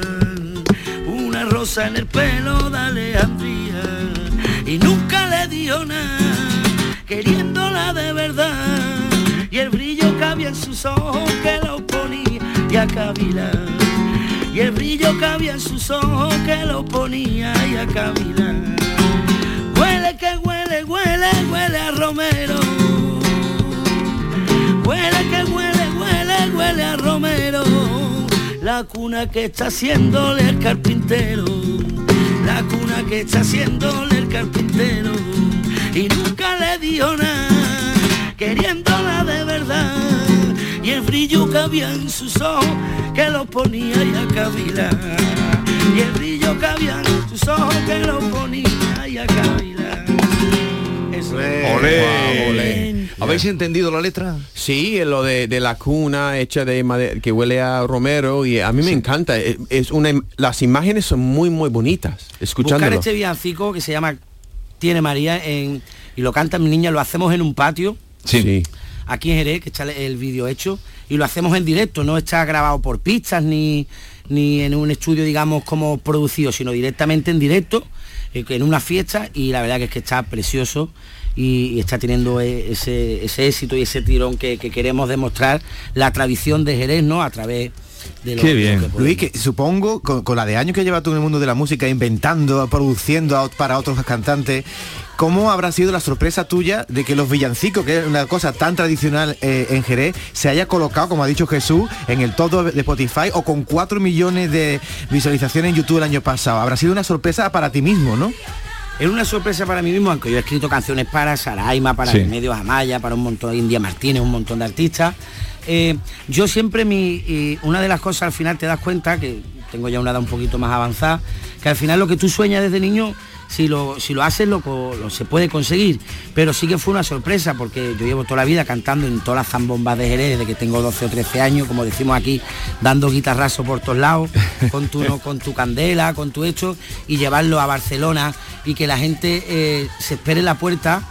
Una rosa en el pelo de Alejandría. Y nunca le dio nada, queriéndola de verdad. Y el brillo que había en sus ojos que lo ponía y a cavilar y el brillo que había en sus ojos que lo ponía y a cavilar. Huele que huele, huele, huele a Romero. Huele que huele, huele, huele a Romero. La cuna que está haciéndole el carpintero. La cuna que está haciéndole el carpintero. Y nunca le dio nada, queriéndola de verdad. Y el brillo que había en sus ojos que lo ponía y a cavilar. Y el brillo que había en sus ojos que lo ponía y a cavilar. Olé. Olé. ¿Habéis entendido la letra? Sí, lo de, de la cuna hecha de madera que huele a romero y a mí me encanta. Es, es una, las imágenes son muy muy bonitas. Buscar Escuchándolo. este villancico que se llama Tiene María en, y lo canta mi niña, lo hacemos en un patio. Sí. aquí en Jerez, que está el vídeo hecho, y lo hacemos en directo, no está grabado por pistas ni, ni en un estudio, digamos, como producido, sino directamente en directo, eh, en una fiesta, y la verdad que es que está precioso y, y está teniendo eh, ese, ese éxito y ese tirón que, que queremos demostrar la tradición de Jerez, ¿no? A través de lo, de lo que podemos. Luis, que supongo, con, con la de años que lleva tú en el mundo de la música, inventando, produciendo a- para otros cantantes, ¿cómo habrá sido la sorpresa tuya de que los villancicos, que es una cosa tan tradicional eh, en Jerez, se haya colocado, como ha dicho Jesús, en el top de Spotify o con 4 millones de visualizaciones en YouTube el año pasado? Habrá sido una sorpresa para ti mismo, ¿no? Es una sorpresa para mí mismo, aunque yo he escrito canciones para Saraima, para Sí. Remedios Amaya, para un montón de India Martínez, un montón de artistas. Eh, yo siempre mi una de las cosas al final te das cuenta que tengo ya una edad un poquito más avanzada, que al final lo que tú sueñas desde niño si lo, si lo haces lo, se puede conseguir. Pero sí que fue una sorpresa porque yo llevo toda la vida cantando en todas las zambombas de Jerez desde que tengo 12 o 13 años, como decimos aquí, dando guitarrazo por todos lados, con tu, no- con tu candela, con tu hecho, y llevarlo a Barcelona y que la gente eh, se espere en la puerta.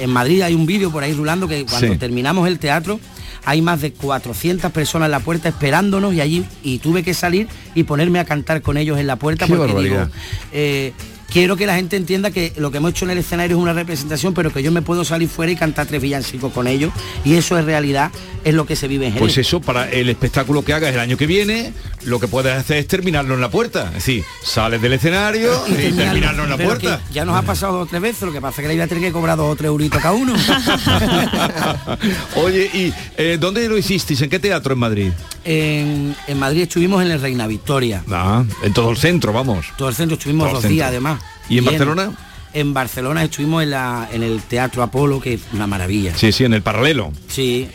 En Madrid hay un vídeo por ahí rulando que cuando Sí. terminamos el teatro hay más de 400 personas en la puerta esperándonos y allí y tuve que salir y ponerme a cantar con ellos en la puerta Qué porque digo, eh, quiero que la gente entienda que lo que hemos hecho en el escenario es una representación, pero que yo me puedo salir fuera y cantar tres villancicos con ellos y eso es realidad, es lo que se vive en Jerez. Pues eso, para el espectáculo que hagas el año que viene, lo que puedes hacer es terminarlo en la puerta. Es decir, sales del escenario y, terminarlo en la puerta. ya nos ha pasado dos o tres veces, lo que pasa es que le voy a tener que cobrar dos o tres euritos cada uno. Oye, ¿y eh, dónde lo hicisteis? ¿En qué teatro en Madrid? en, en Madrid estuvimos en el Reina Victoria. Ah, en todo el centro, vamos. Todo el centro estuvimos Todo dos centro. días además. ¿Y en. Barcelona? En Barcelona estuvimos en, la, en el Teatro Apolo, que es una maravilla. Sí, sí, en el paralelo. Sí,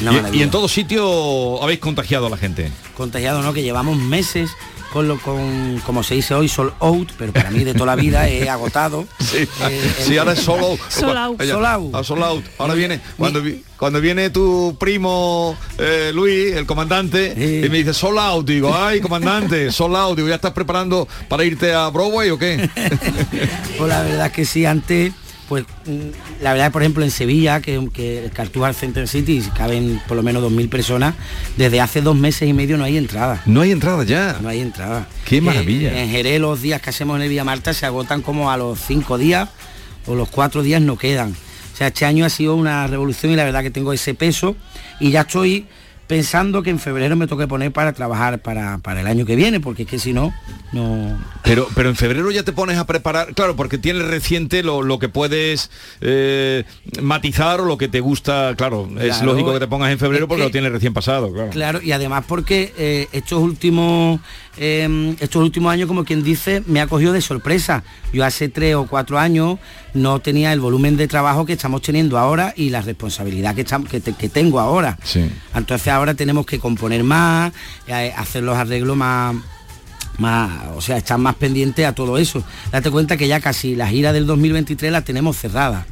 una Y- Y, en todo sitio habéis contagiado a la gente. contagiado, ¿no? Que llevamos meses con lo con, como se dice hoy, sold out, pero para mí de toda la vida he agotado. Sí, Eh, sí, ahora es solo Sold out. Sold out. Ah, sold out. Ahora viene cuando cuando viene tu primo eh, Luis, el comandante, y me dice sold out, digo, ay comandante, sold out, digo, ¿ya estás preparando para irte a Broadway o qué? Pues la verdad es que sí, antes, pues mm, la verdad, por ejemplo, en Sevilla, que, que el Cartujar Center City caben por lo menos 2.000 personas, desde hace dos meses y medio no hay entrada. No hay entrada ya. No hay entrada. Qué maravilla. Eh, en Jerez los días que hacemos en el Villa Marta se agotan como a los cinco días o los cuatro días no quedan. O sea, este año ha sido una revolución y la verdad que tengo ese peso y ya estoy pensando que en febrero me toque poner para trabajar para, para el año que viene, porque es que si no, no... Pero, pero en febrero ya te pones a preparar, claro, porque tienes reciente lo, lo que puedes eh, matizar o lo que te gusta, claro, es lógico que te pongas en febrero porque que- lo tienes recién pasado, claro. Claro, y además porque eh, estos últimos eh, estos últimos años, como quien dice, me ha cogido de sorpresa. Yo hace tres o cuatro años no tenía el volumen de trabajo que estamos teniendo ahora y la responsabilidad que, estam- que, te- que tengo ahora. Sí. Entonces ahora tenemos que componer más, eh, hacer los arreglos más más, o sea, estar más pendientes a todo eso. Date cuenta que ya casi la gira del 2023 la tenemos cerrada.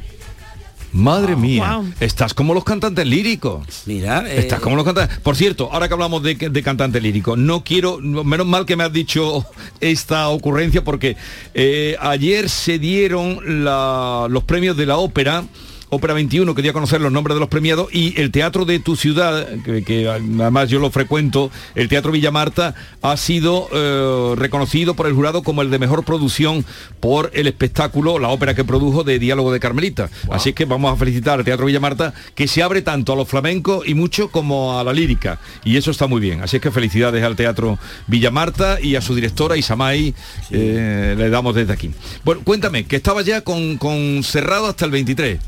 Madre mía, wow. estás como los cantantes líricos. Mira, eh, Estás como los cantantes. Por cierto, ahora que hablamos de, de cantante lírico, no quiero, no- menos mal que me has dicho esta ocurrencia porque eh, ayer se dieron la- los premios de la ópera. Ópera 21, quería conocer los nombres de los premiados y el teatro de tu ciudad, que, que además yo lo frecuento, el Teatro Villa Marta, ha sido eh, reconocido por el jurado como el de mejor producción por el espectáculo, la ópera que produjo de Diálogo de Carmelita. Así es que vamos a felicitar al Teatro Villa Marta, que se abre tanto a los flamencos y mucho como a la lírica. Y eso está muy bien. Así es que felicidades al Teatro Villa Marta y a su directora Isamay, eh, le damos desde aquí. Bueno, cuéntame, que estaba ya con, con cerrado hasta el 23.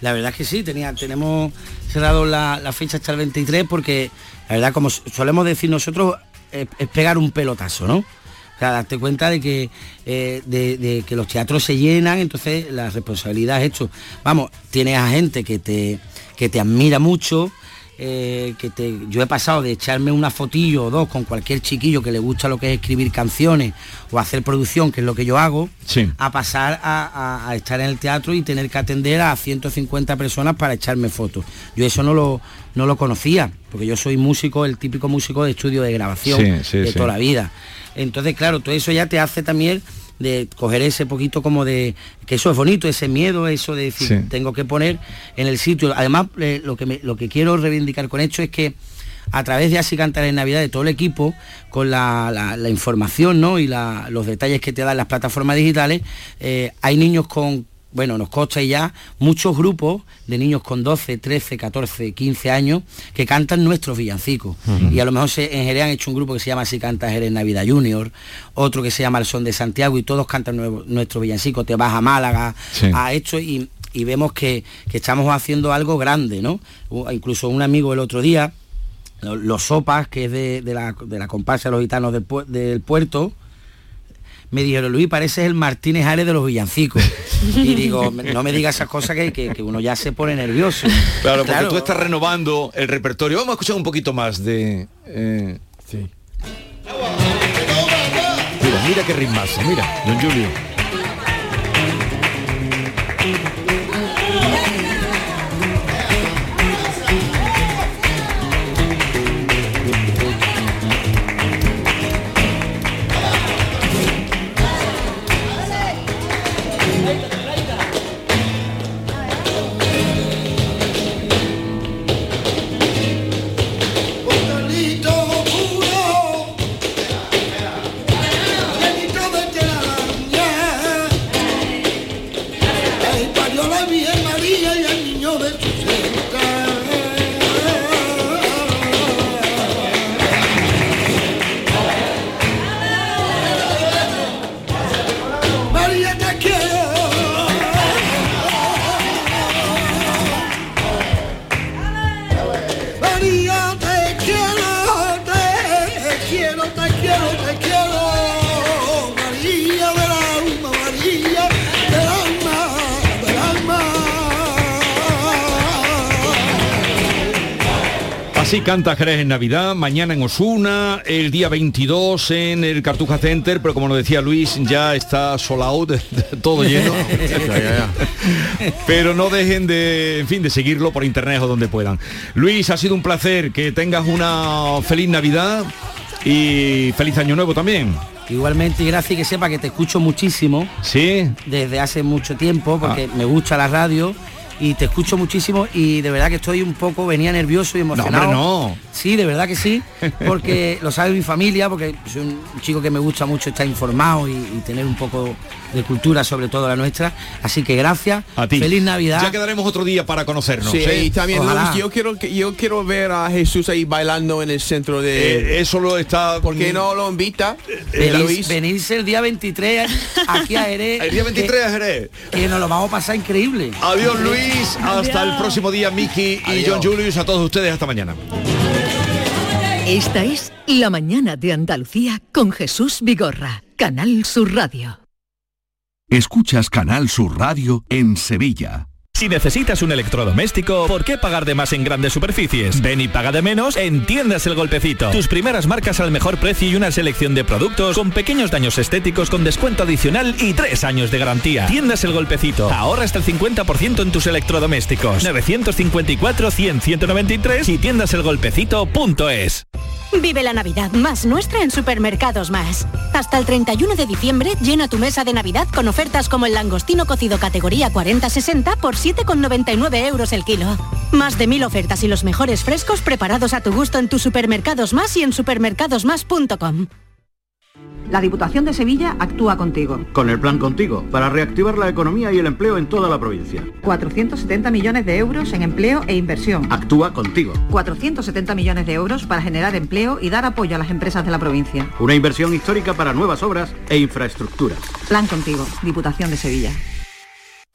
La verdad es que sí, tenemos cerrado la, fecha hasta el 23 porque la verdad, como solemos decir nosotros, es, pegar un pelotazo, ¿no? O sea, darte cuenta de que, eh, de que los teatros se llenan, entonces la responsabilidad es esto. Vamos, tienes a gente que te, que te admira mucho, eh, que te, yo he pasado de echarme una fotillo o dos con cualquier chiquillo que le gusta lo que es escribir canciones o hacer producción, que es lo que yo hago, Sí. a pasar a, a- a estar en el teatro y tener que atender a 150 personas para echarme fotos. Yo eso no lo, no lo conocía. porque yo soy músico, el típico músico de estudio de grabación Sí, sí, de toda la vida. Entonces, claro, todo eso ya te hace también de coger ese poquito como de que eso es bonito, ese miedo, eso de decir, Sí. tengo que poner en el sitio. Además, eh, lo que me- lo que quiero reivindicar con esto es que a través de Así Cantar en Navidad de todo el equipo, con la, la- la información ¿no? y la- los detalles que te dan las plataformas digitales, eh, hay niños con, bueno, nos consta ya, muchos grupos de niños con 12, 13, 14, 15 años que cantan nuestros villancicos. Y a lo mejor se, en Jerez han hecho un grupo que se llama Así Canta Jerez Navidad Junior, otro que se llama El Son de Santiago y todos cantan nuestros villancicos, Te vas a Málaga, Sí. a hecho y, y vemos que, que estamos haciendo algo grande, ¿no? Incluso un amigo el otro día, lo- los sopas, que es de, de la, de la comparsa de los gitanos del, pu- del puerto, me dijeron, Luis, pareces el Martínez Ares de los villancicos. y digo, no me digas esas cosas que, que- que uno ya se pone nervioso. Claro, porque tú estás renovando el repertorio. Vamos a escuchar un poquito más de... eh, Mira, mira qué ritmazo, mira, don Julio. Así canta Jerez en Navidad, mañana en Osuna, el día 22 en el Cartuja Center, pero como nos decía Luis, ya está sold out, todo lleno. Pero no dejen de, en fin, de seguirlo por internet o donde puedan. Luis, ha sido un placer que tengas una feliz Navidad y feliz año nuevo también. Igualmente, y gracias y que sepa que te escucho muchísimo. Sí. Desde hace mucho tiempo, porque me gusta la radio y te escucho muchísimo y de verdad que estoy un poco, venía nervioso y emocionado. hombre, no. Sí, de verdad que sí, porque lo sabe mi familia, porque soy un chico que me gusta mucho estar informado y, y tener un poco de cultura, sobre todo la nuestra. Así que gracias. A ti. Feliz Navidad. Ya quedaremos otro día para conocernos. Sí, ¿eh? y también Ojalá. Luis, yo quiero que yo quiero ver a Jesús ahí bailando en el centro de Eh, eso lo está ¿Por qué no lo invita? Venís- Luis? venirse el día 23 aquí a Jerez. El día 23 a Jerez. Que nos lo vamos a pasar increíble. Adiós Luis, hasta el próximo día Miki y John Julius, a todos ustedes hasta mañana. Esta es La mañana de Andalucía con Jesús Vigorra, Canal Sur Radio. Escuchas Canal Sur Radio en Sevilla. Si necesitas un electrodoméstico, ¿por qué pagar de más en grandes superficies? Ven y paga de menos en Tiendas El Golpecito. Tus primeras marcas al mejor precio y una selección de productos con pequeños daños estéticos con descuento adicional y tres años de garantía. Tiendas El Golpecito. Ahorra hasta el 50% en tus electrodomésticos. 954-100-193 y tiendaselgolpecito.es. Vive la Navidad más nuestra en Supermercados Más. Hasta el 31 de diciembre llena tu mesa de Navidad con ofertas como el langostino cocido categoría 40-60 por 7,99 euros el kilo. Más de mil ofertas y los mejores frescos preparados a tu gusto en tus Supermercados Más y en supermercadosmás.com. La Diputación de Sevilla actúa contigo. Con el plan Contigo, para reactivar la economía y el empleo en toda la provincia. 470 millones de euros en empleo e inversión. Actúa contigo. 470 millones de euros para generar empleo y dar apoyo a las empresas de la provincia. Una inversión histórica para nuevas obras e infraestructuras. Plan contigo, Diputación de Sevilla.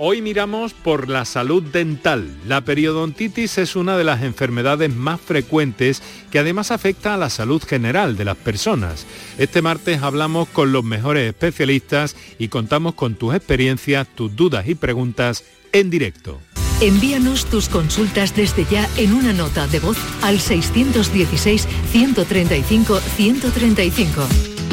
Hoy miramos por la salud dental. La periodontitis es una de las enfermedades más frecuentes que además afecta a la salud general de las personas. Este martes hablamos con los mejores especialistas y contamos con tus experiencias, tus dudas y preguntas en directo. Envíanos tus consultas desde ya en una nota de voz al 616-135-135.